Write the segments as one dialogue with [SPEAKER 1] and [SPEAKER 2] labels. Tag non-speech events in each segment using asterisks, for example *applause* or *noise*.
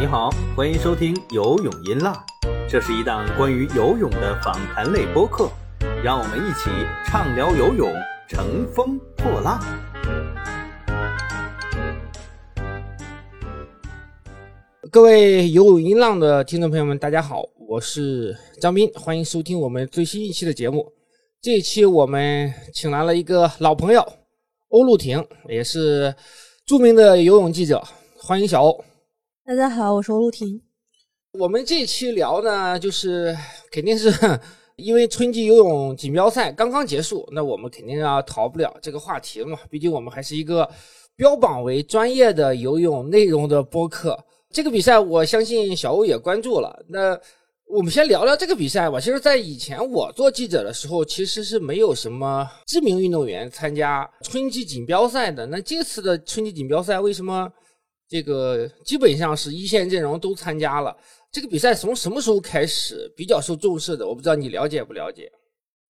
[SPEAKER 1] 你好，欢迎收听游泳音浪，这是一档关于游泳的访谈类播客，让我们一起畅聊游泳，乘风破浪。
[SPEAKER 2] 各位游泳音浪的听众朋友们，大家好，我是张斌，欢迎收听我们最新一期的节目。这一期我们请来了一个老朋友欧陆婷，也是著名的游泳记者，欢迎小欧。
[SPEAKER 3] 大家好，我是陆婷。
[SPEAKER 2] 我们这期聊呢，就是 *laughs* 肯定是 *laughs* 因为春季游泳锦标赛刚刚结束，那我们肯定要逃不了这个话题嘛。毕竟我们还是一个标榜为专业的游泳内容的播客。这个比赛，我相信小欧也关注了。那我们先聊聊这个比赛吧。其实，在以前我做记者的时候，其实是没有什么知名运动员参加春季锦标赛的。那这次的春季锦标赛为什么？这个基本上是一线阵容都参加了。这个比赛从什么时候开始比较受重视的？我不知道你了解不了解。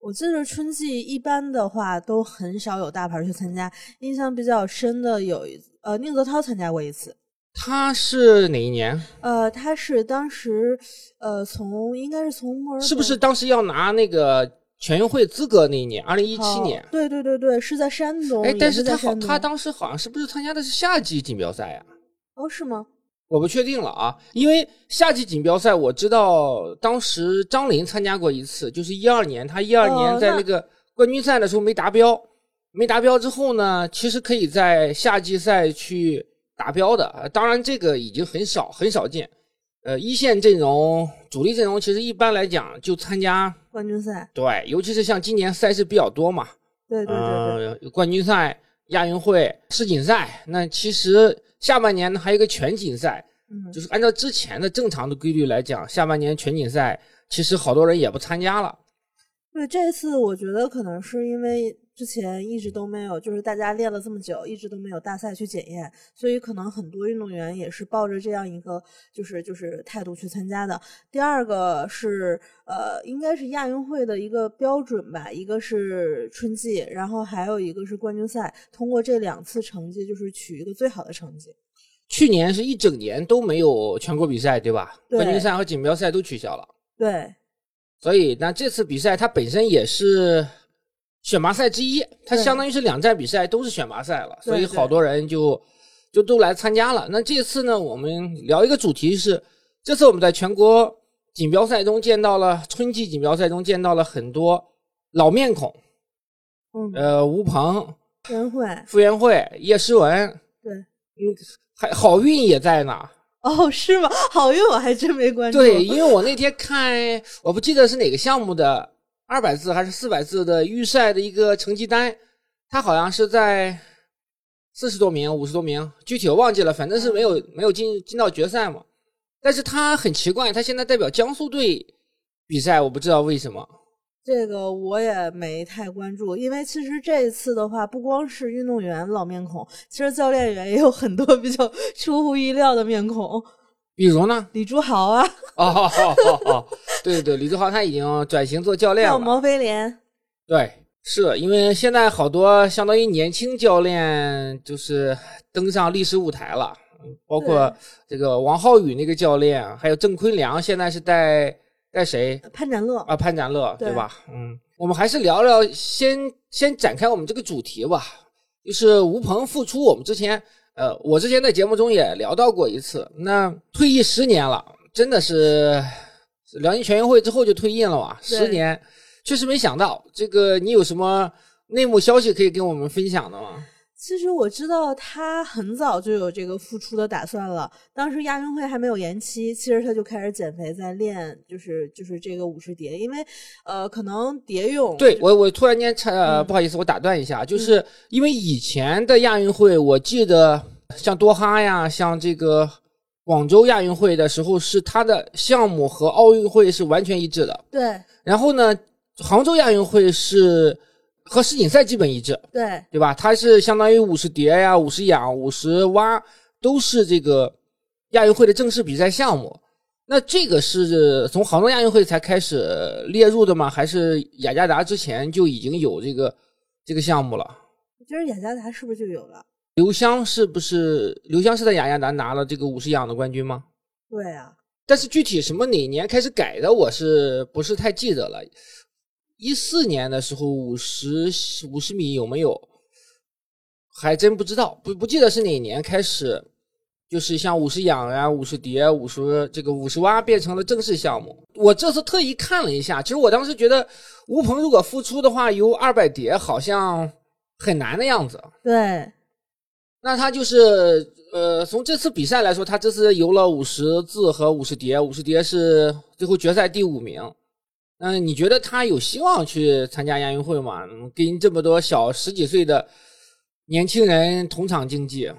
[SPEAKER 3] 我记得春季一般的话都很少有大牌去参加，印象比较深的有一呃宁泽涛参加过一次。
[SPEAKER 2] 他是哪一年？
[SPEAKER 3] 呃，他是当时呃从应该是从墨尔
[SPEAKER 2] 是不是当时要拿那个全运会资格那一年？二零一七年？
[SPEAKER 3] 对对对对，是在山东。
[SPEAKER 2] 哎，但是他好，他当时好像是不是参加的是夏季锦标赛呀？
[SPEAKER 3] 哦，是吗？
[SPEAKER 2] 我不确定了啊，因为夏季锦标赛我知道，当时张琳参加过一次，就是一二年，他一二年在那个冠军赛的时候没达标，没达标之后呢，其实可以在夏季赛去达标的，当然这个已经很少很少见。呃，一线阵容、主力阵容其实一般来讲就参加
[SPEAKER 3] 冠军赛，
[SPEAKER 2] 对，尤其是像今年赛事比较多嘛，
[SPEAKER 3] 对对对
[SPEAKER 2] 对，冠军赛、亚运会、世锦赛，那其实。下半年呢，还有一个全锦赛，嗯，就是按照之前的正常的规律来讲，下半年全锦赛其实好多人也不参加了。
[SPEAKER 3] 对，这次我觉得可能是因为。之前一直都没有，就是大家练了这么久，一直都没有大赛去检验，所以可能很多运动员也是抱着这样一个就是就是态度去参加的。第二个是呃，应该是亚运会的一个标准吧，一个是春季，然后还有一个是冠军赛，通过这两次成绩就是取一个最好的成绩。
[SPEAKER 2] 去年是一整年都没有全国比赛，对吧？
[SPEAKER 3] 冠
[SPEAKER 2] 军赛和锦标赛都取消了。
[SPEAKER 3] 对。
[SPEAKER 2] 所以那这次比赛它本身也是。选拔赛之一，它相当于是两站比赛都是选拔赛了，所以好多人就就都来参加了。那这次呢，我们聊一个主题是，这次我们在全国锦标赛中见到了春季锦标赛中见到了很多老面孔，
[SPEAKER 3] 嗯，
[SPEAKER 2] 呃，吴鹏、
[SPEAKER 3] 傅园慧、
[SPEAKER 2] 傅园慧、叶诗文，
[SPEAKER 3] 对，
[SPEAKER 2] 嗯，还好运也在呢。
[SPEAKER 3] 哦，是吗？好运我还真没关注。
[SPEAKER 2] 对，因为我那天看，我不记得是哪个项目的。二百字还是四百字的预赛的一个成绩单，他好像是在四十多名、五十多名，具体我忘记了，反正是没有没有进进到决赛嘛。但是他很奇怪，他现在代表江苏队比赛，我不知道为什么。
[SPEAKER 3] 这个我也没太关注，因为其实这一次的话，不光是运动员老面孔，其实教练员也有很多比较出乎意料的面孔。
[SPEAKER 2] 比如呢？
[SPEAKER 3] 李朱豪啊！
[SPEAKER 2] 哦哦哦哦，对对对，李朱豪他已经转型做教练了。
[SPEAKER 3] 毛飞廉。
[SPEAKER 2] 对，是因为现在好多相当于年轻教练就是登上历史舞台了，包括这个王浩宇那个教练，还有郑坤良，现在是带带谁？
[SPEAKER 3] 潘展乐
[SPEAKER 2] 啊，潘展乐，对吧？嗯，我们还是聊聊，先先展开我们这个主题吧，就是吴鹏复出，我们之前。呃，我之前在节目中也聊到过一次。那退役十年了，真的是辽宁全运会之后就退役了嘛？十年，确实没想到。这个你有什么内幕消息可以跟我们分享的吗？
[SPEAKER 3] 其实我知道他很早就有这个复出的打算了。当时亚运会还没有延期，其实他就开始减肥，在练，就是就是这个五十蝶。因为呃，可能蝶泳。
[SPEAKER 2] 对我，我突然间插，不好意思，我打断一下，就是因为以前的亚运会，我记得像多哈呀，像这个广州亚运会的时候，是他的项目和奥运会是完全一致的。
[SPEAKER 3] 对。
[SPEAKER 2] 然后呢，杭州亚运会是。和世锦赛基本一致，
[SPEAKER 3] 对
[SPEAKER 2] 对吧？它是相当于五十蝶呀、五十仰、五十蛙，都是这个亚运会的正式比赛项目。那这个是从杭州亚运会才开始列入的吗？还是雅加达之前就已经有这个这个项目了？
[SPEAKER 3] 我觉得雅加达是不是就有了？
[SPEAKER 2] 刘湘是不是刘湘是在雅加达拿了这个五十仰的冠军吗？
[SPEAKER 3] 对啊，
[SPEAKER 2] 但是具体什么哪年开始改的，我是不是太记得了？一四年的时候五十五十米有没有？还真不知道，不不记得是哪年开始，就是像五十仰啊、五十蝶、五十这个五十蛙变成了正式项目。我这次特意看了一下，其实我当时觉得吴鹏如果复出的话，游二百蝶好像很难的样子。
[SPEAKER 3] 对，
[SPEAKER 2] 那他就是呃，从这次比赛来说，他这次游了五十字和五十蝶，五十蝶是最后决赛第五名。嗯，你觉得他有希望去参加亚运会吗？跟这么多小十几岁的年轻人同场竞技，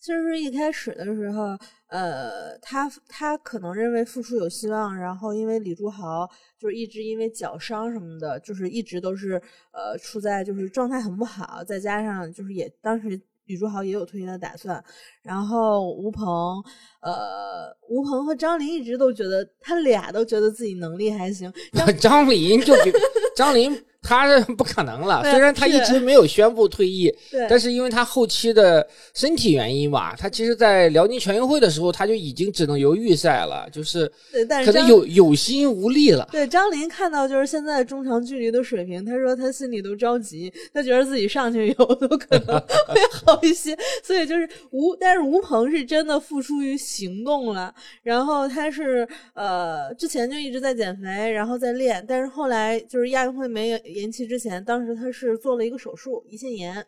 [SPEAKER 3] 其实一开始的时候，呃，他他可能认为复出有希望，然后因为李朱豪就是一直因为脚伤什么的，就是一直都是呃处在就是状态很不好，再加上就是也当时李朱豪也有退役的打算，然后吴鹏，呃，吴鹏和张琳一直都觉得他俩都觉得自己能力还行，
[SPEAKER 2] 张 *laughs* 琳就比张琳他是不可能了，虽然他一直没有宣布退役，
[SPEAKER 3] 对，
[SPEAKER 2] 但是因为他后期的身体原因吧，他其实，在辽宁全运会的时候，他就已经只能游预赛了，就是可能有有心无力了。
[SPEAKER 3] 对张琳看到就是现在中长距离的水平，他说他心里都着急，他觉得自己上去游都可能会好一些，所以就是吴，但是吴鹏是真的付出于行动了，然后他是呃之前就一直在减肥，然后在练，但是后来就是亚运会没延期之前，当时他是做了一个手术，胰腺炎。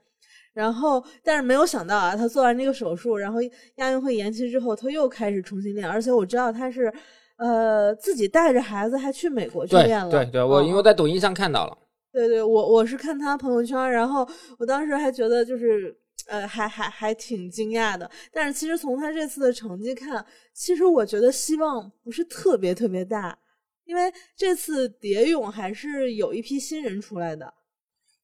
[SPEAKER 3] 然后，但是没有想到啊，他做完这个手术，然后亚运会延期之后，他又开始重新练，而且我知道他是，呃，自己带着孩子还去美国去练了。
[SPEAKER 2] 对对，我
[SPEAKER 3] 嗯
[SPEAKER 2] 因为在抖音上看到了，
[SPEAKER 3] 对对，我我是看他朋友圈，然后我当时还觉得就是呃，还还还挺惊讶的。但是其实从他这次的成绩看，其实我觉得希望不是特别特别大，因为这次蝶泳还是有一批新人出来的。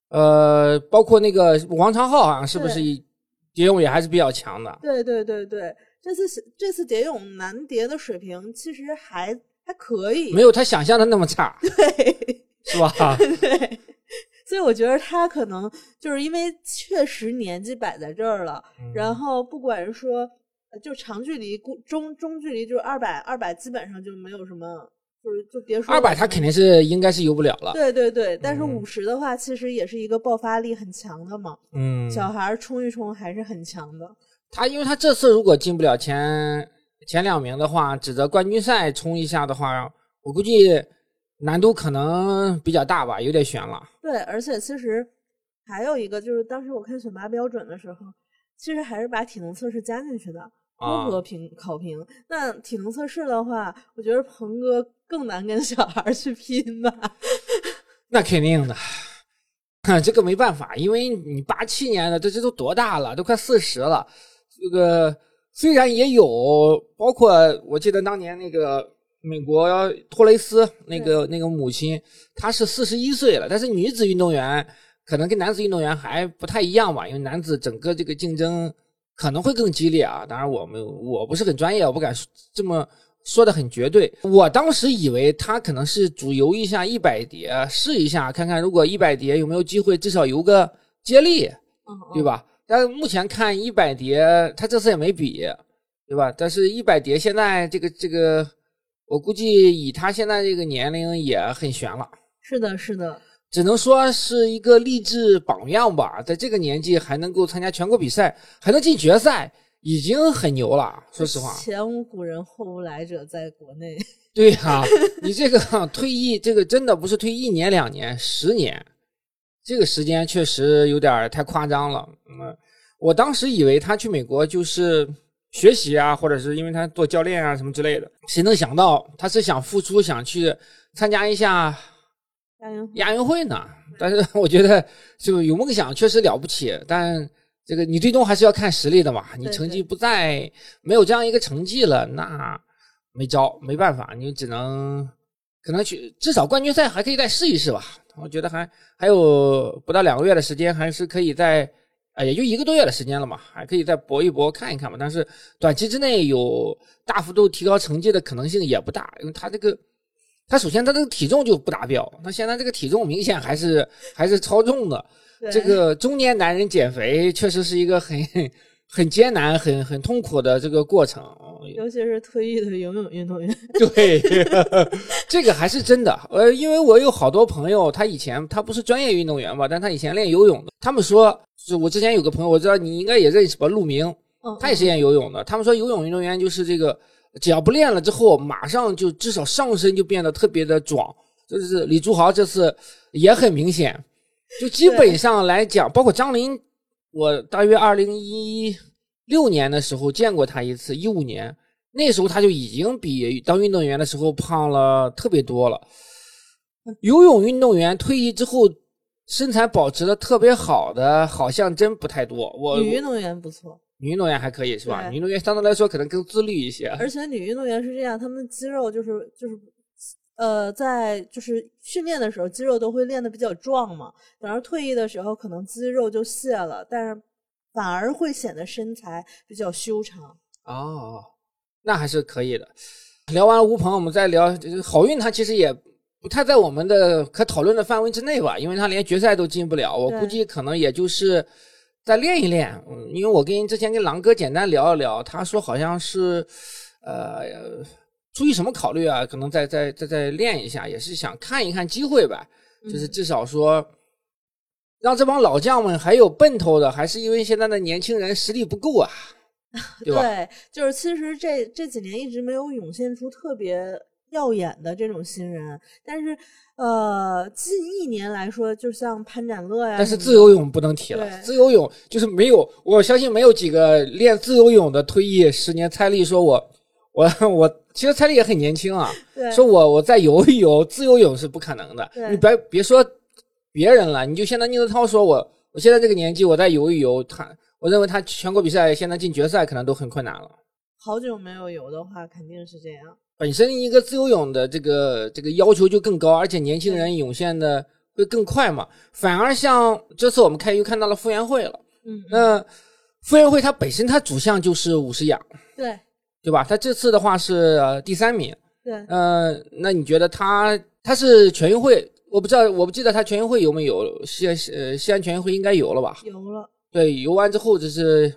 [SPEAKER 2] 呃，包括那个王长浩，好像是不是
[SPEAKER 3] 对
[SPEAKER 2] 蝶泳也还是比较强的？
[SPEAKER 3] 对对对对，这次这次蝶泳男蝶的水平其实还还可以，
[SPEAKER 2] 没有他想象的那么差，
[SPEAKER 3] 对。
[SPEAKER 2] 是吧？*laughs*
[SPEAKER 3] 对，所以我觉得他可能就是因为确实年纪摆在这儿了，
[SPEAKER 2] 嗯
[SPEAKER 3] 然后不管是说呃就长距离、中中中距离，就是二百二百基本上就没有什么，就是就别说
[SPEAKER 2] 二百他肯定是应该是游不了了。
[SPEAKER 3] 对对对，但是
[SPEAKER 2] 嗯
[SPEAKER 3] 五十的话，其实也是一个爆发力很强的嘛，
[SPEAKER 2] 嗯，
[SPEAKER 3] 小孩冲一冲还是很强的。
[SPEAKER 2] 他因为他这次如果进不了前前两名的话，指着冠军赛冲一下的话，我估计难度可能比较大吧，有点悬了。
[SPEAKER 3] 对，而且其实还有一个就是当时我看选拔标准的时候，其实还是把体能测试加进去的。
[SPEAKER 2] 啊
[SPEAKER 3] 综合评考评，那体能测试的话，我觉得鹏哥更难跟小孩儿去拼吧。*laughs*
[SPEAKER 2] 那肯定的，*laughs* 这个没办法，因为你八七年的，这这都多大了，都快四十了。这个虽然也有，包括我记得当年那个美国托雷斯那个那个母亲，她是四十一岁了，但是女子运动员可能跟男子运动员还不太一样吧，因为男子整个这个竞争可能会更激烈啊。当然，我们我不是很专业，我不敢说这么说的很绝对。我当时以为他可能是主游一下一百碟，试一下看看，如果一百碟有没有机会，至少游个接力，
[SPEAKER 3] 嗯，
[SPEAKER 2] 对吧？但是目前看一百碟，他这次也没比，对吧？但是一百碟现在这个这个，我估计以他现在这个年龄也很悬了。
[SPEAKER 3] 是的，是的，
[SPEAKER 2] 只能说是一个励志榜样吧，在这个年纪还能够参加全国比赛，还能进决赛，已经很牛了。说实话，
[SPEAKER 3] 前无古人后无来者，在国内。
[SPEAKER 2] 对呀、你这个 *laughs* 退役，这个真的不是退一年两年，十年，这个时间确实有点太夸张了。嗯，我当时以为他去美国就是学习啊，或者是因为他做教练啊什么之类的，谁能想到他是想付出，想去参加一下
[SPEAKER 3] 亚运会
[SPEAKER 2] 亚运会呢。但是 *laughs* 我觉得就有梦想确实了不起，但这个你最终还是要看实力的嘛。你成绩不在，没有这样一个成绩了，那没招，没办法，你只能可能去至少冠军赛还可以再试一试吧。我觉得还还有不到两个月的时间，还是可以在啊，也就一个多月的时间了嘛，还可以再搏一搏，看一看嘛。但是短期之内有大幅度提高成绩的可能性也不大，因为他这个。他首先他这个体重就不达标，他现在这个体重明显还是还是超重的。这个中年男人减肥确实是一个很很艰难、很很痛苦的这个过程。
[SPEAKER 3] 尤其是退役的游泳运动员。
[SPEAKER 2] 对，*laughs* 这个还是真的。呃，因为我有好多朋友，他以前他不是专业运动员吧，但他以前练游泳的。他们说，就我之前有个朋友，我知道你应该也认识吧，陆明，
[SPEAKER 3] 嗯，
[SPEAKER 2] 他也是练游泳的。他们说，游泳运动员就是这个，只要不练了之后，马上就至少上身就变得特别的壮。就是李朱豪这次也很明显，就基本上来讲，包括张琳，我大约二零一六年的时候见过他一次，一五年那时候他就已经比当运动员的时候胖了特别多了。游泳运动员退役之后身材保持的特别好的，好像真不太多。我
[SPEAKER 3] 女运动员不错，
[SPEAKER 2] 女运动员还可以是吧？女运动员相对来说可能更自律一些。
[SPEAKER 3] 而且女运动员是这样，她们肌肉就是就是。呃，在就是训练的时候，肌肉都会练得比较壮嘛。等到退役的时候，可能肌肉就卸了，但是反而会显得身材比较修长。
[SPEAKER 2] 哦，那还是可以的。聊完吴鹏，我们再聊好运，他其实也不太在我们的可讨论的范围之内吧，因为他连决赛都进不了。我估计可能也就是再练一练。嗯，因为我跟之前跟狼哥简单聊一聊，他说好像是呃。出于什么考虑啊？可能再再再再练一下，也是想看一看机会吧。就是至少说，让这帮老将们还有奔头的，还是因为现在的年轻人实力不够啊，对吧？*laughs*
[SPEAKER 3] 对，就是其实这这几年一直没有涌现出特别耀眼的这种新人，但是呃，近一年来说，就像潘展乐呀，
[SPEAKER 2] 但是自由泳不能提了，自由泳就是没有，我相信没有几个练自由泳的退役十年，蔡丽说我。我我其实蔡丽也很年轻啊，*laughs* 说我我再游一游自由泳是不可能的。你别别说别人了，你就现在宁泽涛说我我现在这个年纪我再游一游，他我认为他全国比赛现在进决赛可能都很困难了。
[SPEAKER 3] 好久没有游的话，肯定是这样。
[SPEAKER 2] 本身一个自由泳的这个这个要求就更高，而且年轻人涌现的会更快嘛。反而像这次我们开又看到了傅园慧了，
[SPEAKER 3] 嗯，
[SPEAKER 2] 那傅园慧她本身她主项就是五十仰，
[SPEAKER 3] 对。
[SPEAKER 2] 对吧？他这次的话是第三名。
[SPEAKER 3] 对，
[SPEAKER 2] 嗯，那你觉得他他是全运会？我不知道，我不记得他全运会有没有西安呃西安全运会应该有了吧？
[SPEAKER 3] 有了。
[SPEAKER 2] 对，游完之后这是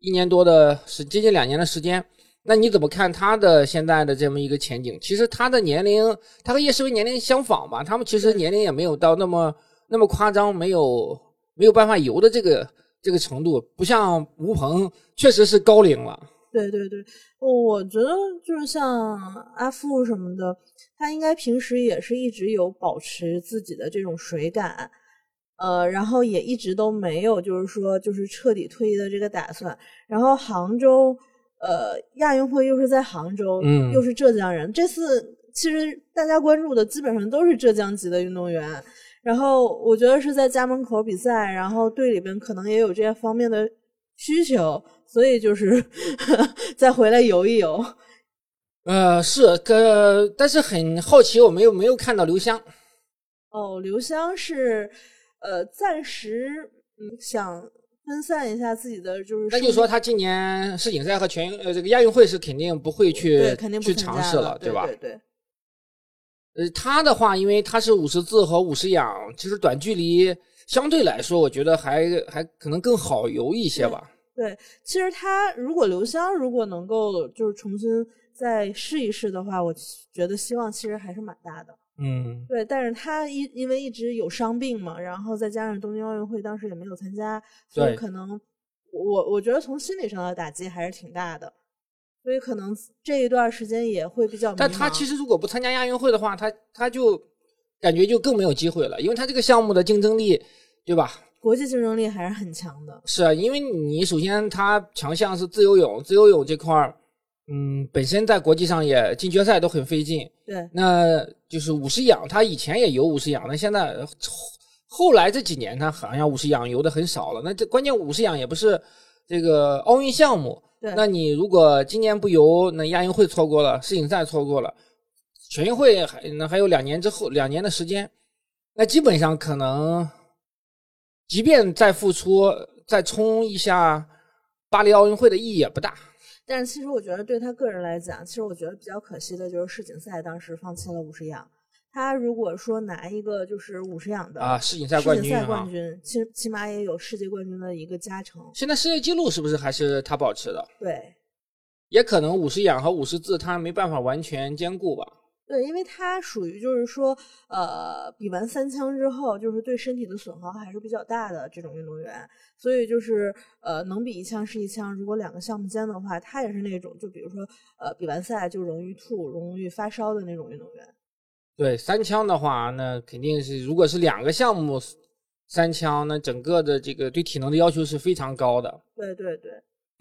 [SPEAKER 2] 一年多的时，接近两年的时间。那你怎么看他的现在的这么一个前景？其实他的年龄，他和叶诗文年龄相仿吧？他们其实年龄也没有到那么那么夸张，没有没有办法游的这个这个程度，不像吴鹏，确实是高龄了。
[SPEAKER 3] 对对对，我觉得就是像阿富什么的，他应该平时也是一直有保持自己的这种水感，呃，然后也一直都没有就是说就是彻底退役的这个打算。然后杭州，呃，亚运会又是在杭州，
[SPEAKER 2] 嗯，
[SPEAKER 3] 又是浙江人，这次其实大家关注的基本上都是浙江籍的运动员。然后我觉得是在家门口比赛，然后队里边可能也有这些方面的需求。所以就是 *laughs* 再回来游一游，
[SPEAKER 2] 呃，是个，但是很好奇，我没有没有看到刘湘。
[SPEAKER 3] 哦，刘湘是呃，暂时嗯想分散一下自己的，就是
[SPEAKER 2] 那就说他今年世锦赛和全呃这个亚运会是肯定不会去
[SPEAKER 3] 肯定
[SPEAKER 2] 去尝试
[SPEAKER 3] 了，
[SPEAKER 2] 对吧？
[SPEAKER 3] 对对。
[SPEAKER 2] 呃，他的话，因为他是五十自和五十仰，其实短距离相对来说，我觉得还还可能更好游一些吧。
[SPEAKER 3] 对，其实他如果刘湘如果能够就是重新再试一试的话，我觉得希望其实还是蛮大的。
[SPEAKER 2] 嗯，
[SPEAKER 3] 对，但是他一因为一直有伤病嘛，然后再加上东京奥运会当时也没有参加，所以可能我我觉得从心理上的打击还是挺大的，所以可能这一段时间也会比较。
[SPEAKER 2] 但他其实如果不参加亚运会的话，他他就感觉就更没有机会了，因为他这个项目的竞争力，对吧？
[SPEAKER 3] 国际竞争力还是很强的，
[SPEAKER 2] 是啊，因为你首先他强项是自由泳，自由泳这块儿，嗯，本身在国际上也进决赛都很费劲。
[SPEAKER 3] 对，
[SPEAKER 2] 那就是五十仰，他以前也游五十仰，那现在后来这几年他好像五十仰游的很少了。那这关键五十仰也不是这个奥运项目，
[SPEAKER 3] 对，
[SPEAKER 2] 那你如果今年不游，那亚运会错过了，世锦赛错过了，全运会还那还有两年之后两年的时间，那基本上可能。即便再复出，再冲一下巴黎奥运会的意义也不大。
[SPEAKER 3] 但是其实我觉得对他个人来讲，其实我觉得比较可惜的就是世锦赛当时放弃了五十仰。他如果说拿一个就是五十仰的
[SPEAKER 2] 啊世锦赛冠军，世锦赛
[SPEAKER 3] 冠军其实起码也有世界冠军的一个加成。
[SPEAKER 2] 现在世界纪录是不是还是他保持的？
[SPEAKER 3] 对。
[SPEAKER 2] 也可能五十仰和五十字他没办法完全兼顾吧。
[SPEAKER 3] 对，因为它属于就是说，呃，比完三枪之后，就是对身体的损耗还是比较大的这种运动员，所以就是呃，能比一枪是一枪。如果两个项目间的话，他也是那种，就比如说呃，比完赛就容易吐、容易发烧的那种运动员。
[SPEAKER 2] 对，三枪的话，那肯定是如果是两个项目三枪，那整个的这个对体能的要求是非常高的。
[SPEAKER 3] 对对对。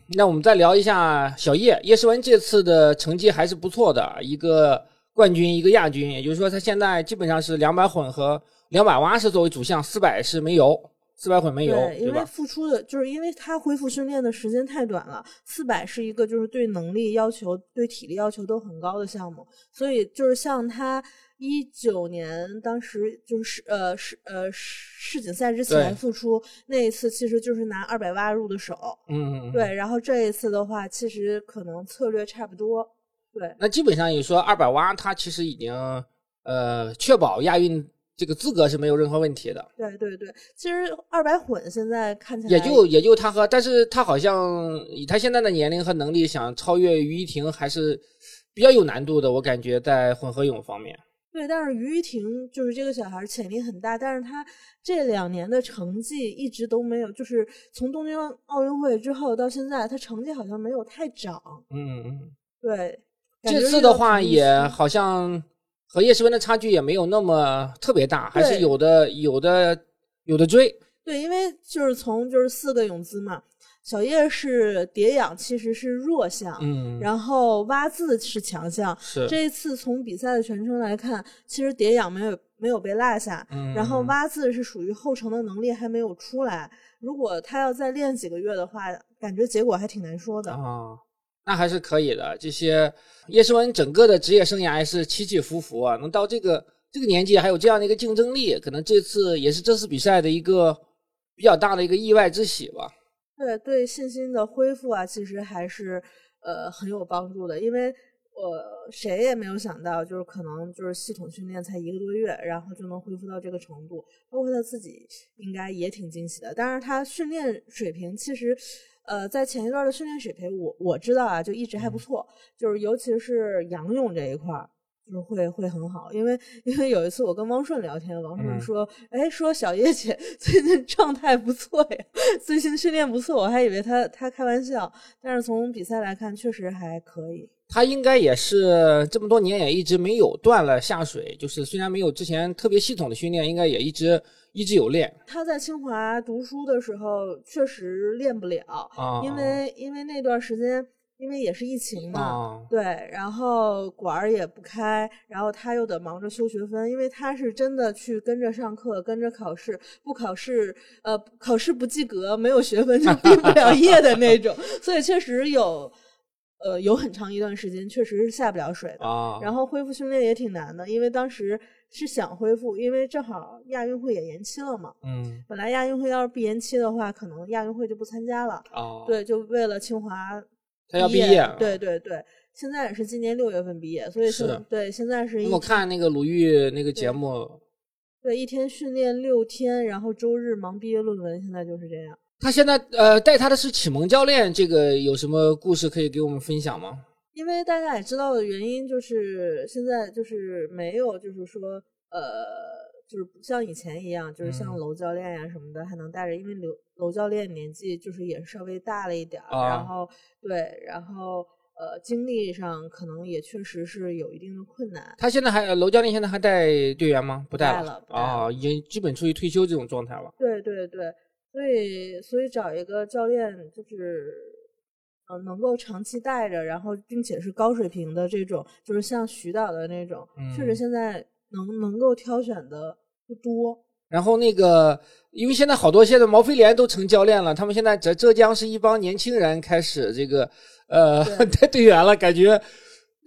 [SPEAKER 2] 那我们再聊一下小叶叶诗文这次的成绩还是不错的，一个。冠军一个亚军，也就是说他现在基本上是两百混和两百蛙是作为主项，四百是没油，四百混没油，
[SPEAKER 3] 对因为付出的就是因为他恢复训练的时间太短了，四百是一个就是对能力要求、对体力要求都很高的项目，所以就是像他一九年当时就是呃世呃世锦赛之前复出那一次，其实就是拿二百蛙入的手，
[SPEAKER 2] 嗯，
[SPEAKER 3] 对，然后这一次的话，其实可能策略差不多。对，
[SPEAKER 2] 那基本上也说二百蛙，它其实已经呃确保亚运这个资格是没有任何问题的。
[SPEAKER 3] 对对对，其实二百混现在看起来
[SPEAKER 2] 也就也就他和，但是他好像以他现在的年龄和能力，想超越于一婷还是比较有难度的。我感觉在混合泳方面。
[SPEAKER 3] 对，但是于一婷就是这个小孩潜力很大，但是他这两年的成绩一直都没有，就是从东京奥运会之后到现在，他成绩好像没有太涨。
[SPEAKER 2] 嗯嗯，
[SPEAKER 3] 对。
[SPEAKER 2] 这次的话也好像和叶诗文的差距也没有那么特别大，还是有的有的有的追。
[SPEAKER 3] 对，因为就是从就是四个泳姿嘛，小叶是蝶泳其实是弱项，
[SPEAKER 2] 嗯，
[SPEAKER 3] 然后蛙字是强项。
[SPEAKER 2] 是
[SPEAKER 3] 这一次从比赛的全程来看，其实蝶泳没有没有被落下，
[SPEAKER 2] 嗯，
[SPEAKER 3] 然后蛙字是属于后程的能力还没有出来。如果他要再练几个月的话，感觉结果还挺难说的
[SPEAKER 2] 啊。那还是可以的。这些叶诗文整个的职业生涯是起起伏伏啊，能到这个这个年纪还有这样的一个竞争力，可能这次也是这次比赛的一个比较大的一个意外之喜吧。
[SPEAKER 3] 对对，信心的恢复啊，其实还是呃很有帮助的。因为我谁也没有想到，就是可能就是系统训练才一个多月，然后就能恢复到这个程度。包括他自己应该也挺惊喜的。但是他训练水平其实。呃，在前一段的训练水平，我我知道啊，就一直还不错，就是尤其是仰泳这一块儿，就是会会很好。因为因为有一次我跟汪顺聊天，汪顺说，哎，说小叶姐 *laughs* 最近状态不错呀，*laughs* 最近训练不错，我还以为他他开玩笑，但是从比赛来看，确实还可以。
[SPEAKER 2] 他应该也是这么多年也一直没有断了下水，就是虽然没有之前特别系统的训练，应该也一直一直有练。
[SPEAKER 3] 他在清华读书的时候确实练不了，因为因为那段时间因为也是疫情嘛，对，然后馆儿也不开，然后他又得忙着修学分，因为他是真的去跟着上课，跟着考试，不考试呃考试不及格，没有学分就 *laughs* 毕不了业的那种，所以确实有。呃，有很长一段时间确实是下不了水的，然后恢复训练也挺难的，因为当时是想恢复，因为正好亚运会也延期了嘛。
[SPEAKER 2] 嗯，
[SPEAKER 3] 本来亚运会要是不延期的话，可能亚运会就不参加了。哦，对，就为了清华，
[SPEAKER 2] 他要毕业。
[SPEAKER 3] 对对对，现在也是今年六月份毕业，所以
[SPEAKER 2] 是
[SPEAKER 3] 对现在是。
[SPEAKER 2] 我看那个鲁豫那个节目，
[SPEAKER 3] 对，一天训练六天，然后周日忙毕业论文，现在就是这样。
[SPEAKER 2] 他现在呃带他的是启蒙教练，这个有什么故事可以给我们分享吗？
[SPEAKER 3] 因为大家也知道的原因，就是现在就是没有，就是说呃，就是不像以前一样，就是像娄教练呀什么的还能带着，因为娄娄教练年纪就是也稍微大了一点儿，然后对，然后呃精力上可能也确实是有一定的困难。
[SPEAKER 2] 他现在还娄教练现在还带队员吗？不
[SPEAKER 3] 带
[SPEAKER 2] 了啊，已经基本处于退休这种状态了。
[SPEAKER 3] 对对对。所以，所以找一个教练，就是，呃，能够长期带着，然后并且是高水平的这种，就是像徐导的那种，确实现在能能够挑选的不多。
[SPEAKER 2] 然后那个，因为现在好多现在毛飞廉都成教练了，他们现在浙浙江是一帮年轻人开始这个，呃，带队员了，感觉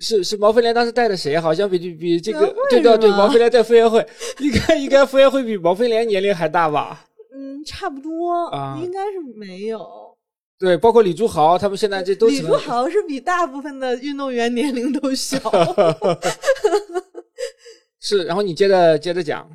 [SPEAKER 2] 是是毛飞廉当时带的谁？好像比比这个对对对，毛飞廉带傅园慧，应该应该傅园慧比毛飞廉年龄还大吧？
[SPEAKER 3] 嗯，差不多啊，应该是没有。
[SPEAKER 2] 对，包括李朱豪，他们现在这都
[SPEAKER 3] 李朱豪是比大部分的运动员年龄都小。*laughs*
[SPEAKER 2] 是，然后你接着接着讲。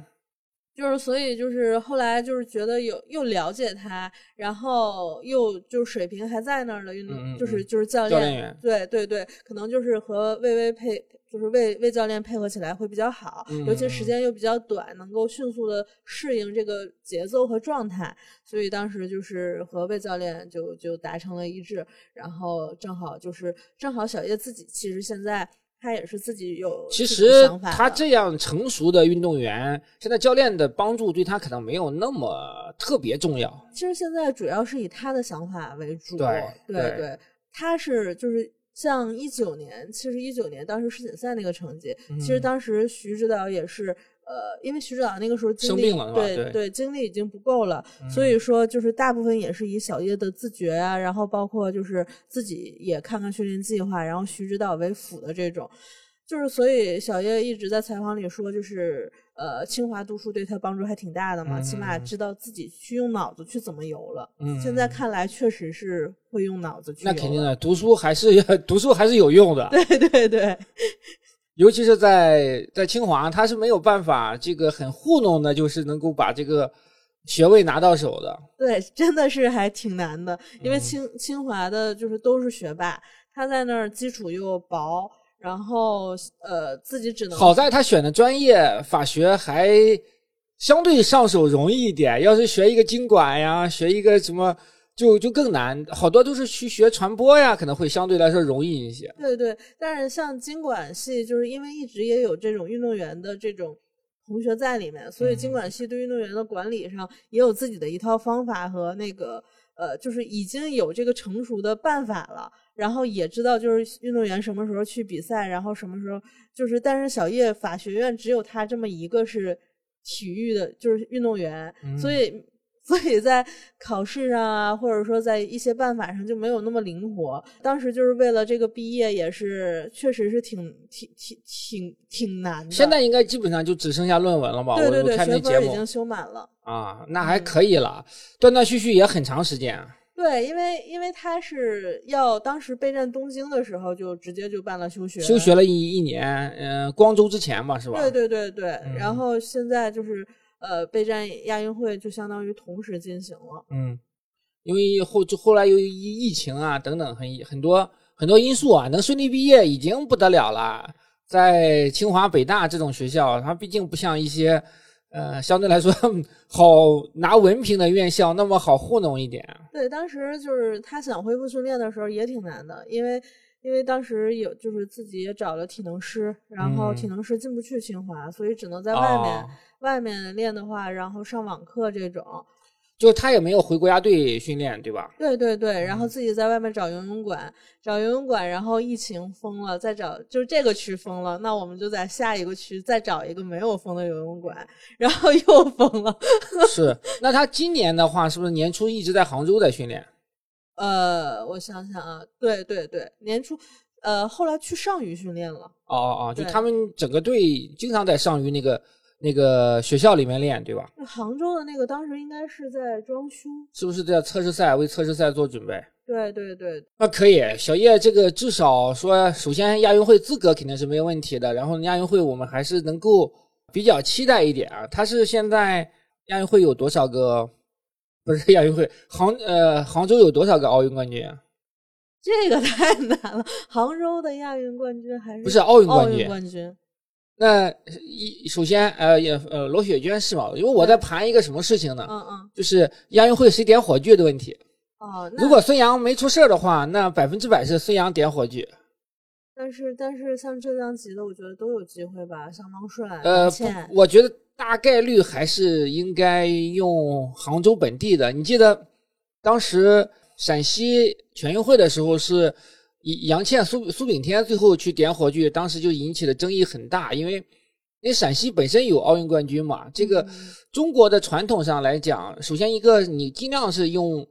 [SPEAKER 3] 就是所以就是后来就是觉得有又了解他，然后又就是水平还在那儿的运动，
[SPEAKER 2] 嗯嗯
[SPEAKER 3] 就是
[SPEAKER 2] 嗯
[SPEAKER 3] 就是教
[SPEAKER 2] 教练员
[SPEAKER 3] 对对对，可能就是和魏巍配，就是魏魏教练配合起来会比较好，尤其
[SPEAKER 2] 嗯
[SPEAKER 3] 时间又比较短，能够迅速的适应这个节奏和状态，所以当时就是和魏教练就就达成了一致，然后正好就是正好小叶自己其实现在他也是自己有
[SPEAKER 2] 其实他这样成熟的运动员，现在教练的帮助对他可能没有那么特别重要。
[SPEAKER 3] 其实现在主要是以他的想法为主，
[SPEAKER 2] 对
[SPEAKER 3] 对
[SPEAKER 2] 对
[SPEAKER 3] 他是就是像一九年，其实一九年当时世锦赛那个成绩，其实
[SPEAKER 2] 嗯
[SPEAKER 3] 当时徐指导也是。呃，因为徐指导那个时候精力
[SPEAKER 2] 生病了
[SPEAKER 3] 对
[SPEAKER 2] 对
[SPEAKER 3] 精力已经不够了，
[SPEAKER 2] 嗯
[SPEAKER 3] 所以说就是大部分也是以小叶的自觉啊，然后包括就是自己也看看训练计划，然后徐指导为辅的这种，就是所以小叶一直在采访里说，就是呃清华读书对他帮助还挺大的嘛，起码
[SPEAKER 2] 嗯
[SPEAKER 3] 知道自己去用脑子去怎么游了。
[SPEAKER 2] 嗯
[SPEAKER 3] 现在看来确实是会用脑子去。
[SPEAKER 2] 那肯定的，读书还是 *laughs* 读书还是有用的。
[SPEAKER 3] 对对对
[SPEAKER 2] 尤其是在在清华，他是没有办法这个很糊弄的，就是能够把这个学位拿到手的。
[SPEAKER 3] 对，真的是还挺难的，因为
[SPEAKER 2] 嗯
[SPEAKER 3] 清清华的就是都是学霸，他在那儿基础又薄，然后呃自己只能
[SPEAKER 2] 好在他选的专业法学还相对上手容易一点，要是学一个经管呀，学一个什么就就更难。好多都是去学传播呀，可能会相对来说容易一些。
[SPEAKER 3] 对对，但是像经管系，就是因为一直也有这种运动员的这种同学在里面，所以经管系对运动员的管理上也有自己的一套方法和那个呃，就是已经有这个成熟的办法了。然后也知道就是运动员什么时候去比赛，然后什么时候就是，但是小叶法学院只有他这么一个是体育的，就是运动员，所以所以在考试上啊，或者说在一些办法上就没有那么灵活。当时就是为了这个毕业，也是确实是挺挺挺挺挺难的。
[SPEAKER 2] 现在应该基本上就只剩下论文了吧？
[SPEAKER 3] 对对对，学
[SPEAKER 2] 节目
[SPEAKER 3] 分已经修满了。
[SPEAKER 2] 啊，那还可以了，断断续续也很长时间。
[SPEAKER 3] 对，因为因为他是要当时备战东京的时候，就直接就办了休学，
[SPEAKER 2] 休学了一一年，嗯、光州之前吧，是吧？
[SPEAKER 3] 对对对对，
[SPEAKER 2] 嗯
[SPEAKER 3] 然后现在就是呃备战亚运会就相当于同时进行了。
[SPEAKER 2] 嗯，因为后就后来由于疫情啊等等很很多很多因素啊，能顺利毕业已经不得了了。在清华、北大这种学校，它毕竟不像一些呃相对来说好拿文凭的院校那么好糊弄一点。
[SPEAKER 3] 对，当时就是他想恢复训练的时候也挺难的，因为因为当时有就是自己也找了体能师，然后体
[SPEAKER 2] 嗯
[SPEAKER 3] 能师进不去清华，所以只能在外面、
[SPEAKER 2] 哦
[SPEAKER 3] 外面练的话，然后上网课这种。
[SPEAKER 2] 就是他也没有回国家队训练，对吧？
[SPEAKER 3] 对对对，然
[SPEAKER 2] 嗯
[SPEAKER 3] 后自己在外面找游泳馆，找游泳馆，然后疫情封了，再找就是这个区封了，那我们就在下一个区再找一个没有封的游泳馆，然后 *laughs* 又封了。
[SPEAKER 2] 是。那他今年的话，是不是年初一直在杭州在训练？
[SPEAKER 3] 呃，我想想啊，对对对，年初，呃，后来去上虞训练了。
[SPEAKER 2] 哦哦哦，就他们整个队经常在上虞那个那个学校里面练，对吧？
[SPEAKER 3] 杭州的那个当时应该是在装修。
[SPEAKER 2] 是不是在测试赛为测试赛做准备？
[SPEAKER 3] 对对对，
[SPEAKER 2] 那可以，小叶这个至少说，首先亚运会资格肯定是没有问题的，然后亚运会我们还是能够比较期待一点啊。他是现在亚运会有多少个？不是亚运会，杭呃杭州有多少个奥运冠军啊？
[SPEAKER 3] 这个太难了。*laughs* 杭州的亚运冠军还是
[SPEAKER 2] 不是奥运冠军。
[SPEAKER 3] 冠军？
[SPEAKER 2] 那一首先呃也呃罗雪娟是吗？因为我在盘一个什么事情呢？
[SPEAKER 3] 嗯嗯，
[SPEAKER 2] 就是亚运会谁点火炬的问题。
[SPEAKER 3] 哦，
[SPEAKER 2] 如果孙杨没出事儿的话，那百分之百是孙杨点火炬。
[SPEAKER 3] 但是但是像浙江籍的，我觉得都有机会吧，像王帅、
[SPEAKER 2] 呃我觉得大概率还是应该用杭州本地的。你记得当时陕西全运会的时候是以杨倩、苏苏炳添最后去点火炬，当时就引起了争议很大，因为因为陕西本身有奥运冠军嘛。这个
[SPEAKER 3] 嗯
[SPEAKER 2] 中国的传统上来讲，首先一个你尽量是用。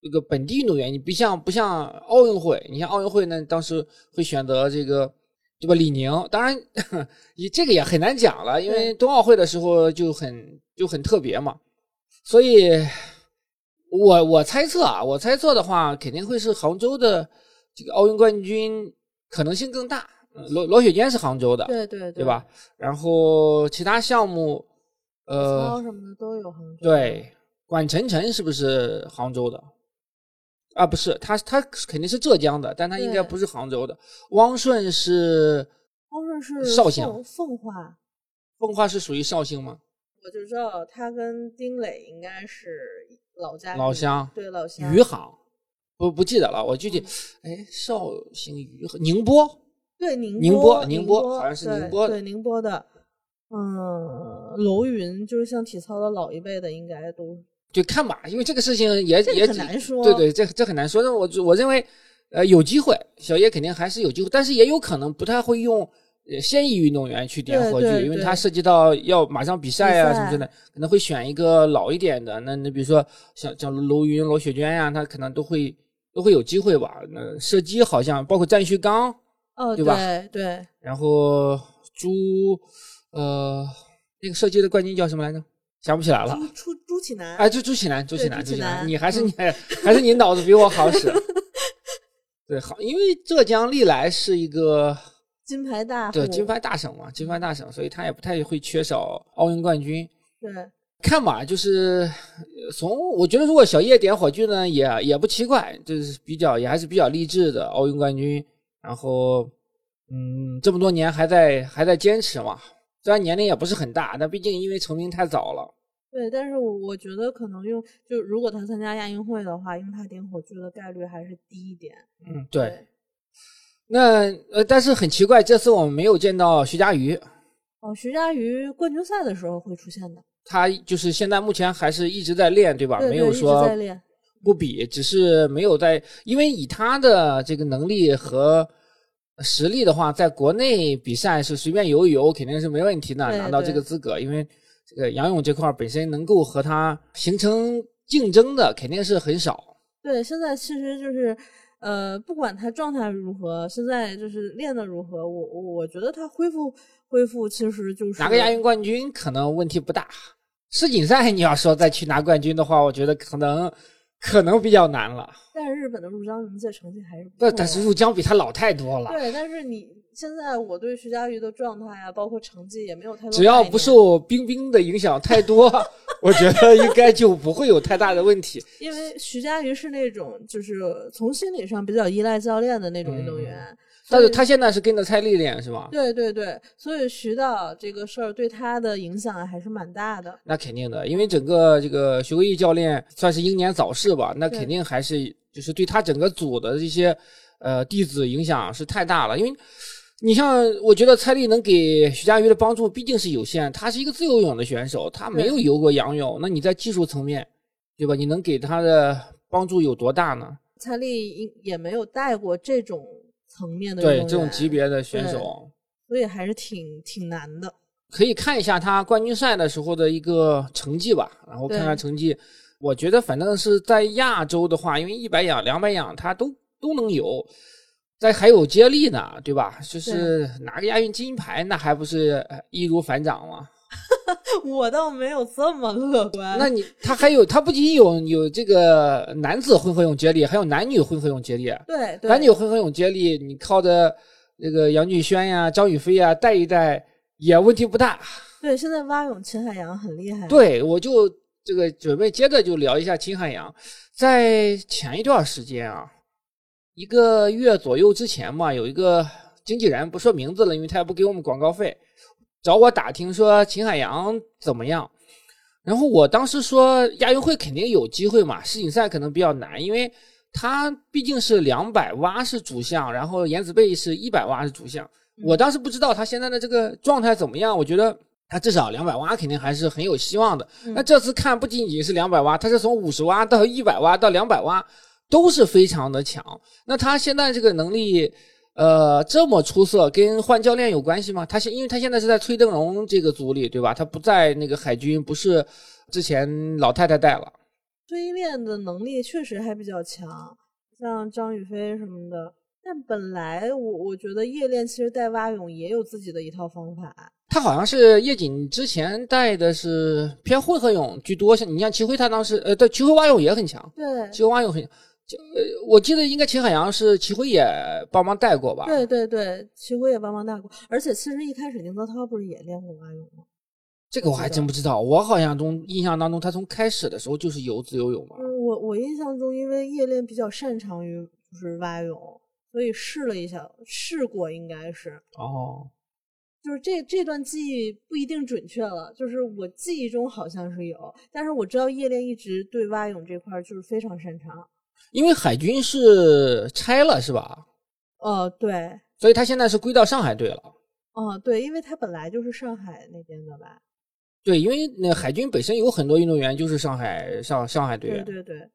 [SPEAKER 2] 这个本地运动员，你不像不像奥运会，你像奥运会呢，当时会选择这个对吧？李宁，当然，*laughs* 你这个也很难讲了，因为冬奥会的时候就很就很特别嘛，所以，我我猜测啊，我猜测的话，肯定会是杭州的这个奥运冠军可能性更大。嗯罗罗雪娟是杭州的，
[SPEAKER 3] 对对
[SPEAKER 2] 对吧？？然后其他项目，呃，
[SPEAKER 3] 什么的都有杭州。
[SPEAKER 2] 对，管晨晨是不是杭州的？啊，不是，他他肯定是浙江的，但他应该不是杭州的。汪顺是
[SPEAKER 3] 汪顺是
[SPEAKER 2] 绍兴
[SPEAKER 3] 奉奉化，
[SPEAKER 2] 奉化是属于绍兴吗？
[SPEAKER 3] 我就知道他跟丁磊应该是老家
[SPEAKER 2] 老乡
[SPEAKER 3] 对老乡
[SPEAKER 2] 余杭，不不记得了，我具体，哎，绍兴余杭宁波，
[SPEAKER 3] 对宁
[SPEAKER 2] 宁波
[SPEAKER 3] 波
[SPEAKER 2] 宁
[SPEAKER 3] 宁
[SPEAKER 2] 波好像是宁波的
[SPEAKER 3] 对宁波的。嗯，楼云就是像体操的老一辈的，应该都
[SPEAKER 2] 就看吧，因为这个事情也也
[SPEAKER 3] 很难说
[SPEAKER 2] 对对，这这很难说。那我我认为，呃，有机会，小叶肯定还是有机会，但是也有可能不太会用呃现役运动员去点火炬，因为
[SPEAKER 3] 对
[SPEAKER 2] 它涉及到要马上比赛啊什么之类的，可能会选一个老一点的。那那比如说像像娄云、罗雪娟呀、他可能都会都会有机会吧。那射击好像包括战旭刚，
[SPEAKER 3] 哦，
[SPEAKER 2] 对吧
[SPEAKER 3] 对对，
[SPEAKER 2] 然后朱呃那个射击的冠军叫什么来着？想不起来了。
[SPEAKER 3] 朱朱朱启南，
[SPEAKER 2] 哎，就朱启南，朱启南，朱启
[SPEAKER 3] 南
[SPEAKER 2] 你还是
[SPEAKER 3] 嗯
[SPEAKER 2] 你还是你脑子比我好使。*laughs* 对，好，因为浙江历来是一个
[SPEAKER 3] 金牌大户，
[SPEAKER 2] 对金牌大省嘛，金牌大省，所以他也不太会缺少奥运冠军。
[SPEAKER 3] 对
[SPEAKER 2] 看吧，就是呃从我觉得，如果小叶点火炬呢，也也不奇怪，就是比较也还是比较励志的奥运冠军。然后，嗯，这么多年还在还在坚持嘛，虽然年龄也不是很大，但毕竟因为成名太早了。
[SPEAKER 3] 对，但是我我觉得可能用就如果他参加亚运会的话，用他点火炬的概率还是低一点。
[SPEAKER 2] 嗯，对。那呃，但是很奇怪，这次我们没有见到徐嘉余，
[SPEAKER 3] 哦，徐嘉余冠军赛的时候会出现的，
[SPEAKER 2] 他就是现在目前还是一直在练，对吧？没有说
[SPEAKER 3] 在练。
[SPEAKER 2] 不比，只是没有在，因为以他的这个能力和实力的话，在国内比赛是随便游一游肯定是没问题的，拿到这个资格。因为这个杨勇这块儿本身能够和他形成竞争的肯定是很少。
[SPEAKER 3] 对，现在其实就是，呃，不管他状态如何，现在就是练的如何，我我我觉得他恢复恢复其实就是
[SPEAKER 2] 拿个亚运冠军可能问题不大，世锦赛 *laughs* 你要说再去拿冠军的话，我觉得可能可能比较难了。
[SPEAKER 3] 但是日本的入江明介成绩还是不
[SPEAKER 2] 但是
[SPEAKER 3] 的
[SPEAKER 2] 入江比他老太多了。
[SPEAKER 3] 对，但是你现在我对徐嘉余的状态啊，包括成绩也没有太多
[SPEAKER 2] 只要不受冰冰的影响太多，*laughs* 我觉得应该就不会有太大的问题。
[SPEAKER 3] 因为徐嘉余是那种就是从心理上比较依赖教练的那种运动员，
[SPEAKER 2] 但是他现在是跟着蔡丽练是吧？
[SPEAKER 3] 对对对，所以徐导这个事儿对他的影响还是蛮大的。
[SPEAKER 2] 那肯定的，因为整个这个徐国义教练算是英年早逝吧，那肯定还是就是对他整个组的这些呃弟子影响是太大了。因为你像，我觉得蔡丽能给徐嘉余的帮助毕竟是有限，他是一个自由泳的选手，他没有游过仰泳，那你在技术层面，对吧？你能给他的帮助有多大呢？
[SPEAKER 3] 蔡丽应也没有带过这种层面的
[SPEAKER 2] 对这种级，别的选手。
[SPEAKER 3] 所以还是挺挺难的。
[SPEAKER 2] 可以看一下他冠军赛的时候的一个成绩吧，然后看看成绩。我觉得反正是在亚洲的话，因为一百仰、两百仰他都都能有，再还有接力呢，对吧？就是拿个亚运金牌，那还不是呃易如反掌吗？*laughs*
[SPEAKER 3] 我倒没有这么乐观。
[SPEAKER 2] 那你他还有他不仅有有这个男子混合泳接力，还有男女混合泳接力。
[SPEAKER 3] 对对
[SPEAKER 2] 男女混合泳接力，你靠着这个杨俊轩呀、张雨霏呀带一带，也问题不大。
[SPEAKER 3] 对，现在蛙泳秦海洋很厉害。
[SPEAKER 2] 对，我就这个准备接着就聊一下秦海洋，在前一段时间啊，一个月左右之前嘛，有一个经纪人不说名字了，因为他也不给我们广告费，找我打听说秦海洋怎么样。然后我当时说亚运会肯定有机会嘛，世锦赛可能比较难，因为他毕竟是两百蛙是主项，然后颜子贝是一百蛙是主项。我当时不知道他现在的这个状态怎么样，我觉得他至少两百蛙肯定还是很有希望的。
[SPEAKER 3] 嗯
[SPEAKER 2] 那这次看不仅仅是两百蛙，他是从五十蛙到一百蛙到两百蛙，都是非常的强。那他现在这个能力，呃，这么出色，跟换教练有关系吗？他现因为他现在是在崔登荣这个组里，对吧？他不在那个海军，不是之前老太太带了。
[SPEAKER 3] 崔练的能力确实还比较强，像张雨霏什么的。但本来我我觉得叶练其实带蛙泳也有自己的一套方法。
[SPEAKER 2] 他好像是叶瑾之前带的是偏混合泳居多，像你像齐辉，他当时呃，对齐辉蛙泳也很强，
[SPEAKER 3] 对
[SPEAKER 2] 齐辉蛙泳很，就呃，我记得应该秦海洋是齐辉也帮忙带过吧？
[SPEAKER 3] 对对对，齐辉也帮忙带过。而且其实一开始宁泽涛不是也练过蛙泳吗？
[SPEAKER 2] 这个我还真不知道，我好像中印象当中，他从开始的时候就是游自由泳嘛。
[SPEAKER 3] 嗯，我我印象中，因为叶练比较擅长于就是蛙泳，所以试了一下，试过应该是。
[SPEAKER 2] 哦，
[SPEAKER 3] 就是这这段记忆不一定准确了，就是我记忆中好像是有，但是我知道叶练一直对蛙泳这块儿就是非常擅长。
[SPEAKER 2] 因为海军是拆了是吧？
[SPEAKER 3] 哦，对，
[SPEAKER 2] 所以他现在是归到上海队了。
[SPEAKER 3] 哦，对，因为他本来就是上海那边的吧？
[SPEAKER 2] 对，因为那海军本身有很多运动员就是上海上上海队
[SPEAKER 3] 对
[SPEAKER 2] 员。
[SPEAKER 3] 对对。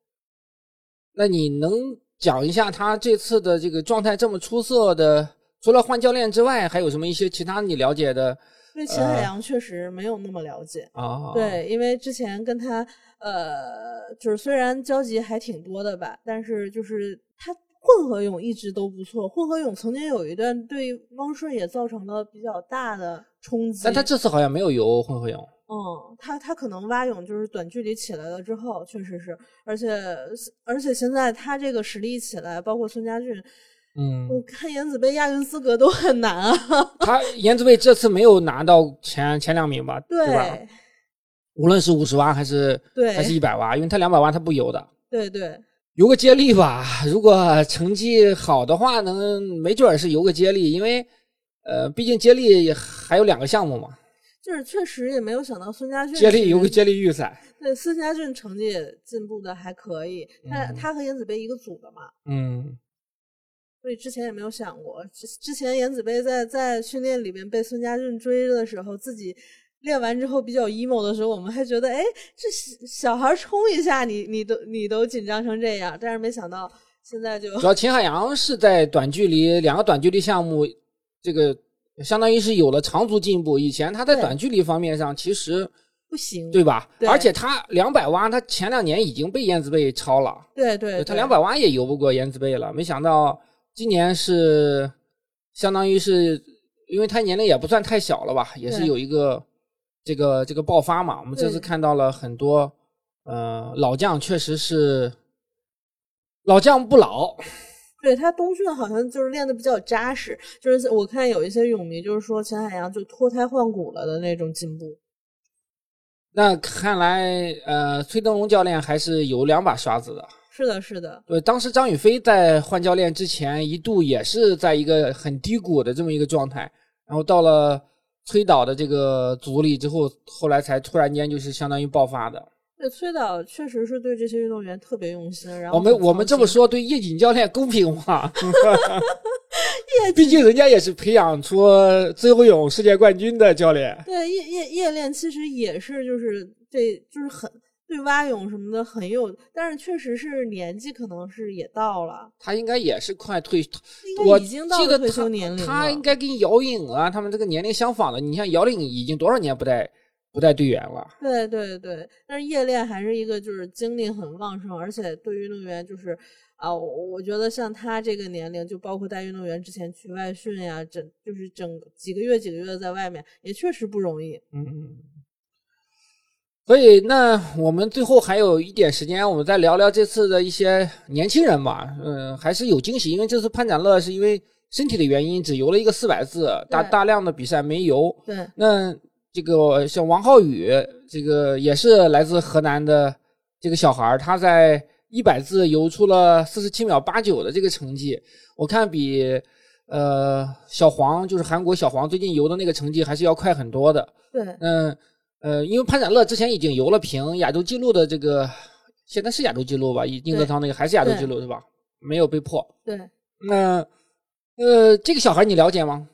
[SPEAKER 2] 那你能讲一下他这次的这个状态这么出色的，除了换教练之外，还有什么一些其他你了解的
[SPEAKER 3] 对秦海洋确实没有那么了解。
[SPEAKER 2] 啊？，
[SPEAKER 3] 对，因为之前跟他呃，就是虽然交集还挺多的吧，但是就是他混合泳一直都不错。混合泳曾经有一段对汪顺也造成了比较大的冲击。
[SPEAKER 2] 但他这次好像没有游混合泳。
[SPEAKER 3] 嗯，他他可能蛙泳就是短距离起来了之后，确实是，而且而且现在他这个实力起来，包括孙家俊，
[SPEAKER 2] 嗯，
[SPEAKER 3] 我看颜子杯亚运资格都很难啊。*laughs*
[SPEAKER 2] 他颜值杯这次没有拿到前前两名吧？对吧？无论是五十万还是
[SPEAKER 3] 对
[SPEAKER 2] 还是一百万，因为他两百万他不游的。
[SPEAKER 3] 对对，
[SPEAKER 2] 游个接力吧，如果成绩好的话，能没准儿是游个接力，因为呃，毕竟接力还有两个项目嘛，
[SPEAKER 3] 就是确实也没有想到孙家俊
[SPEAKER 2] 接力
[SPEAKER 3] 是
[SPEAKER 2] 游个接力预赛。
[SPEAKER 3] 对，孙家俊成绩也进步的还可以，他、
[SPEAKER 2] 嗯
[SPEAKER 3] 他和颜子杯一个组的嘛，
[SPEAKER 2] 嗯，
[SPEAKER 3] 所以之前也没有想过。之之前颜子杯在在训练里面被孙家俊追的时候，自己练完之后比较 emo 的时候，我们还觉得，哎，这小小孩冲一下，你你都你都紧张成这样，但是没想到现在就
[SPEAKER 2] 主要秦海洋是在短距离两个短距离项目，这个相当于是有了长足进步。以前他在短距离方面上其实
[SPEAKER 3] 不行。
[SPEAKER 2] 对吧？
[SPEAKER 3] 对
[SPEAKER 2] 而且他两百蛙，他前两年已经被燕子贝超了。
[SPEAKER 3] 对对，对
[SPEAKER 2] 他两百蛙也游不过燕子贝了，没想到今年是相当于是，因为他年龄也不算太小了吧，也是有一个这个这个爆发嘛。我们这次看到了很多，呃，老将确实是老将不老，
[SPEAKER 3] 对他冬训好像就是练的比较扎实，就是我看有一些泳迷就是说秦海洋就脱胎换骨了的那种进步。
[SPEAKER 2] 那看来呃，崔登龙教练还是有两把刷子的。
[SPEAKER 3] 是的，是的，
[SPEAKER 2] 对，当时张雨霏在换教练之前，一度也是在一个很低谷的这么一个状态，然后到了崔导的这个组里之后，后来才突然间就是相当于爆发的。
[SPEAKER 3] 对崔导确实是对这些运动员特别用心。然后
[SPEAKER 2] 我们我们这么说，对叶锦教练公平吗？*laughs* 毕竟人家也是培养出自由泳世界冠军的教练。
[SPEAKER 3] 对叶叶叶练其实也是就是这就是很对蛙泳什么的很有，但是确实是年纪可能是也到了，
[SPEAKER 2] 他应该也是快退，我
[SPEAKER 3] 已经到
[SPEAKER 2] 记得他
[SPEAKER 3] 了退休年龄了。
[SPEAKER 2] 他应该跟姚颖啊，他们这个年龄相仿的。你像姚颖已经多少年不带不带队员了？
[SPEAKER 3] 对对对，但是叶练还是一个就是精力很旺盛，而且对运动员就是啊，我我觉得像他这个年龄，就包括带运动员之前去外训呀，整就是整几个月几个月在外面，也确实不容易。
[SPEAKER 2] 嗯嗯，所以那我们最后还有一点时间，我们再聊聊这次的一些年轻人吧。嗯，还是有惊喜，因为这次潘展乐是因为身体的原因只游了一个四百字，大大量的比赛没游。
[SPEAKER 3] 对
[SPEAKER 2] 那这个像王浩宇，这个也是来自河南的这个小孩儿，他在一百字游出了四十七秒八九的这个成绩，我看比呃小黄就是韩国小黄最近游的那个成绩还是要快很多的。
[SPEAKER 3] 对
[SPEAKER 2] 嗯呃，因为潘展乐之前已经游了平亚洲纪录的这个，现在是亚洲纪录吧？宁泽涛那个还是亚洲纪录是吧？没有被破。
[SPEAKER 3] 对
[SPEAKER 2] 那呃，这个小孩你了解吗？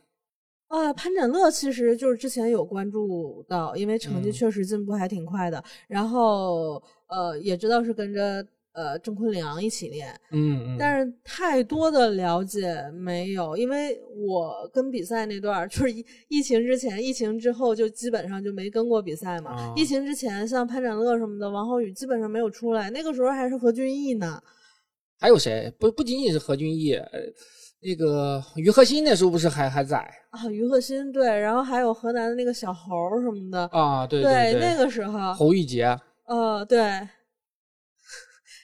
[SPEAKER 3] 啊，潘展乐其实就是之前有关注到，因为成绩
[SPEAKER 2] 嗯
[SPEAKER 3] 确实进步还挺快的，然后呃也知道是跟着呃郑坤良一起练，
[SPEAKER 2] 嗯嗯。
[SPEAKER 3] 但是太多的了解没有，因为我跟比赛那段儿 *laughs* 就是疫疫情之前、疫情之后就基本上就没跟过比赛嘛。
[SPEAKER 2] 啊
[SPEAKER 3] 疫情之前，像潘展乐什么的，王浩宇基本上没有出来，那个时候还是何俊毅呢。
[SPEAKER 2] 还有谁？不不仅仅是何俊毅，呃，那个于和新那时候不是还还在
[SPEAKER 3] 啊，于鹤新对，然后还有河南的那个小猴什么的，
[SPEAKER 2] 啊？对
[SPEAKER 3] 对
[SPEAKER 2] 对，
[SPEAKER 3] 那个时候，
[SPEAKER 2] 侯玉杰，
[SPEAKER 3] 呃，对。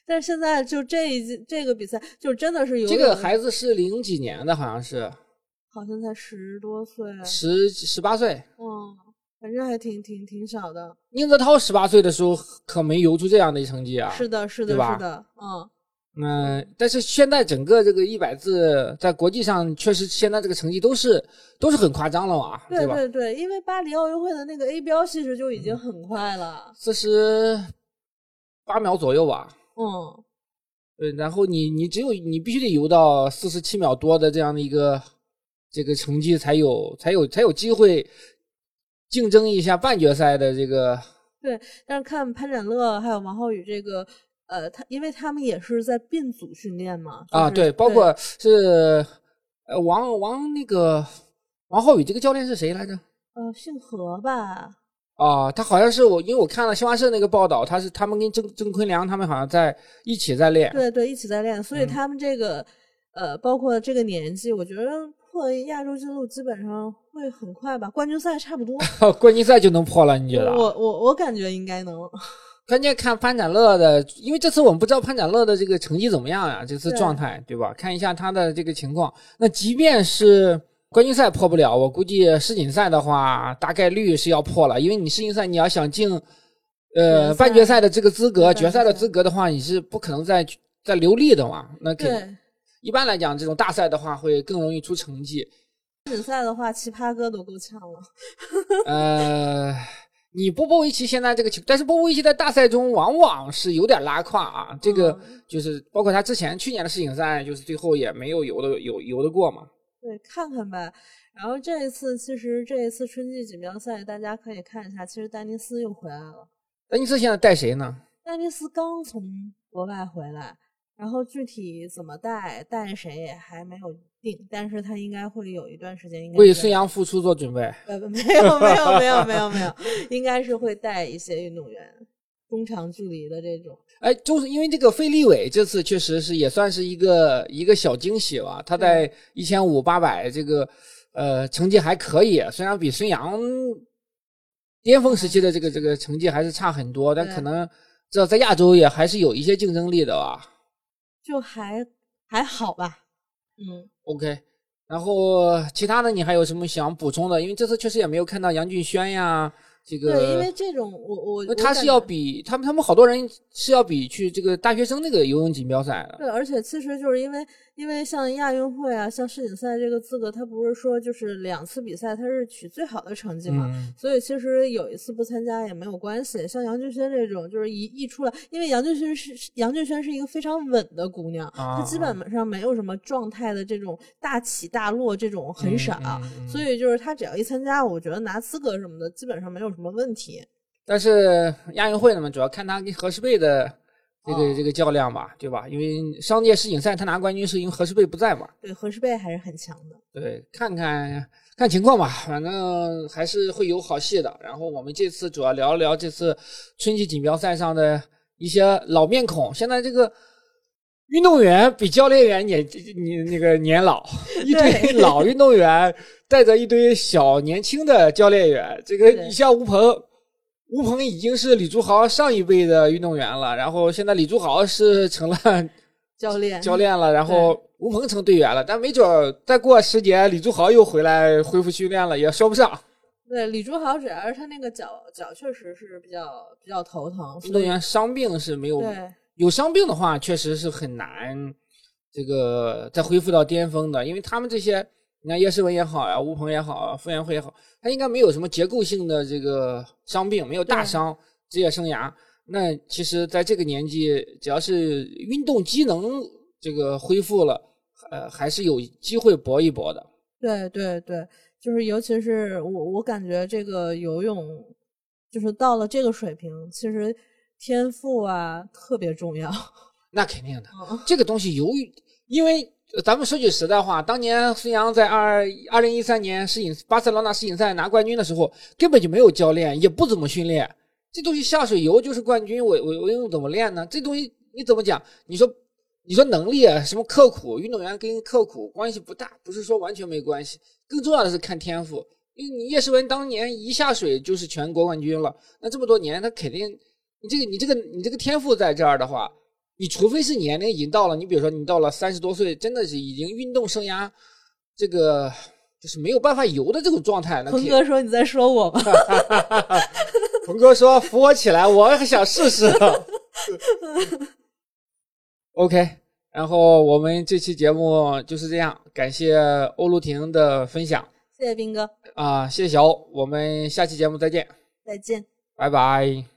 [SPEAKER 3] 但是现在就这一季这个比赛，就真的是有
[SPEAKER 2] 这个孩子是零几年的，好像是
[SPEAKER 3] 好像才十多岁，
[SPEAKER 2] 十十八岁。
[SPEAKER 3] 嗯，反正还挺挺挺小的。
[SPEAKER 2] 宁泽涛十八岁的时候可没游出这样的成绩啊。
[SPEAKER 3] 是的，是的，是的，嗯，
[SPEAKER 2] 嗯，但是现在整个这个一百字在国际上确实现在这个成绩都是都是很夸张了嘛，
[SPEAKER 3] 对
[SPEAKER 2] 吧？
[SPEAKER 3] 对对，因为巴黎奥运会的那个 A 标其实就已经很快了。
[SPEAKER 2] 四十八秒左右吧。
[SPEAKER 3] 嗯，
[SPEAKER 2] 对，然后你你只有你必须得游到四十七秒多的这样的一个这个成绩，才有才有才有机会竞争一下半决赛的这个对
[SPEAKER 3] 但是看潘展乐还有王浩宇这个，呃，他因为他们也是在并组训练嘛。
[SPEAKER 2] 啊，
[SPEAKER 3] 就是
[SPEAKER 2] 对，包括是呃王王那个王浩宇这个教练是谁来着？
[SPEAKER 3] 呃姓何吧，
[SPEAKER 2] 啊，他好像是我，因为我看了新华社那个报道，他是他们跟郑郑坤良他们好像在一起在练。
[SPEAKER 3] 对对，一起在练，所以
[SPEAKER 2] 嗯
[SPEAKER 3] 他们这个，呃，包括这个年纪，我觉得破亚洲纪录基本上会很快吧，冠军赛差不多。*laughs*
[SPEAKER 2] 冠军赛就能破了，你觉得？
[SPEAKER 3] 我我我感觉应该能。*laughs*
[SPEAKER 2] 关键看潘展乐的，因为这次我们不知道潘展乐的这个成绩怎么样呀，这次状态对吧？看一下他的这个情况。那即便是冠军赛破不了，我估计世锦赛的话，大概率是要破了，因为你世锦赛你要想进呃半决赛的这个资格，决赛的资格的话，你是不可能再再留力的嘛。那肯
[SPEAKER 3] 对，
[SPEAKER 2] 一般来讲，这种大赛的话会更容易出成绩。
[SPEAKER 3] 世锦赛的话，奇葩哥都够呛了。*laughs*
[SPEAKER 2] 呃，你波波维奇现在这个情，但是波波维奇在大赛中往往是有点拉胯啊。这个
[SPEAKER 3] 嗯
[SPEAKER 2] 就是包括他之前去年的世锦赛，就是最后也没有游的有游得过嘛。
[SPEAKER 3] 对，看看呗。然后这一次，其实这一次春季锦标赛，大家可以看一下，其实丹尼斯又回来了。
[SPEAKER 2] 丹尼斯现在带谁呢？
[SPEAKER 3] 丹尼斯刚从国外回来，然后具体怎么带，带谁也还没有定，但是他应该会有一段时间应该
[SPEAKER 2] 为孙杨复出做准备。
[SPEAKER 3] 呃没有没有没有没有没 *laughs* 有，应该是会带一些运动员中长距离的这种。
[SPEAKER 2] 哎，就是因为这个费利伟这次确实是也算是一个一个小惊喜吧。他在一千五、八百这个呃成绩还可以，虽然比孙杨巅峰时期的这个这个成绩还是差很多，但可能这在亚洲也还是有一些竞争力的吧。
[SPEAKER 3] 就还还好吧，嗯
[SPEAKER 2] ，OK，然后其他的你还有什么想补充的？因为这次确实也没有看到杨俊轩呀，这个
[SPEAKER 3] 对，因为这种我我
[SPEAKER 2] 他是要比他们他们好多人是要比去这个大学生那个游泳锦标赛的。
[SPEAKER 3] 对，而且其实就是因为因为像亚运会啊，像世锦赛这个资格，它不是说就是两次比赛它是取最好的成绩嘛，
[SPEAKER 2] 嗯，
[SPEAKER 3] 所以其实有一次不参加也没有关系。像杨俊轩这种，就是一一出来，因为杨俊轩是是杨俊轩是一个非常稳的姑娘，
[SPEAKER 2] 啊
[SPEAKER 3] 她基本上没有什么状态的这种大起大落这种很少，所以就是她只要一参加，我觉得拿资格什么的基本上没有什么问题。
[SPEAKER 2] 但是亚运会呢嘛，主要看她跟何诗蓓的这个、
[SPEAKER 3] 哦
[SPEAKER 2] 这个较量吧，对吧？因为商界世锦赛他拿冠军是因为何诗蓓不在嘛。
[SPEAKER 3] 对，何诗蓓还是很强的。
[SPEAKER 2] 对，看看看情况吧，反正还是会有好戏的。然后我们这次主要聊一聊这次春季锦标赛上的一些老面孔。现在这个运动员比教练员年你那个年老，一堆老运动员带着一堆小年轻的教练员。这个
[SPEAKER 3] 对
[SPEAKER 2] 你像吴鹏，吴鹏已经是李朱豪上一辈的运动员了，然后现在李朱豪是成了 *laughs*
[SPEAKER 3] 教练，
[SPEAKER 2] 教练了，然后吴鹏成队员了，但没准儿再过十年，李朱豪又回来恢复训练了，也说不上。
[SPEAKER 3] 对李朱豪，主要是他那个脚脚确实是比较比较头疼，
[SPEAKER 2] 运动员伤病是没有有伤病的话，确实是很难这个再恢复到巅峰的，因为他们这些，你看叶诗文也好呀，吴鹏也好啊，傅园慧也好，他应该没有什么结构性的这个伤病，没有大伤，职业生涯。那其实，在这个年纪，只要是运动机能这个恢复了，呃，还是有机会搏一搏的。
[SPEAKER 3] 对对对，就是尤其是我我感觉这个游泳，就是到了这个水平，其实天赋啊特别重要。
[SPEAKER 2] 那肯定的，
[SPEAKER 3] 嗯
[SPEAKER 2] 这个东西由于因为呃咱们说句实在话，当年孙杨在二二零一三年世锦巴塞罗那世锦赛拿冠军的时候，根本就没有教练，也不怎么训练。这东西下水游就是冠军，我我我用怎么练呢？这东西你怎么讲？你说你说能力啊，什么刻苦，运动员跟刻苦关系不大，不是说完全没关系。更重要的是看天赋，因为你叶诗文当年一下水就是全国冠军了，那这么多年他肯定你这个你这个你这个天赋在这儿的话，你除非是年龄已经到了，你比如说你到了三十多岁，真的是已经运动生涯这个就是没有办法游的这种状态。
[SPEAKER 3] 鹏哥说你在说我吗？*laughs*
[SPEAKER 2] 鹏哥说扶我起来，我还想试试。*laughs* OK，然后我们这期节目就是这样，感谢欧陆婷的分享
[SPEAKER 3] 谢谢斌哥，
[SPEAKER 2] 啊、谢谢小欧，我们下期节目再见，
[SPEAKER 3] 再见。
[SPEAKER 2] 拜拜。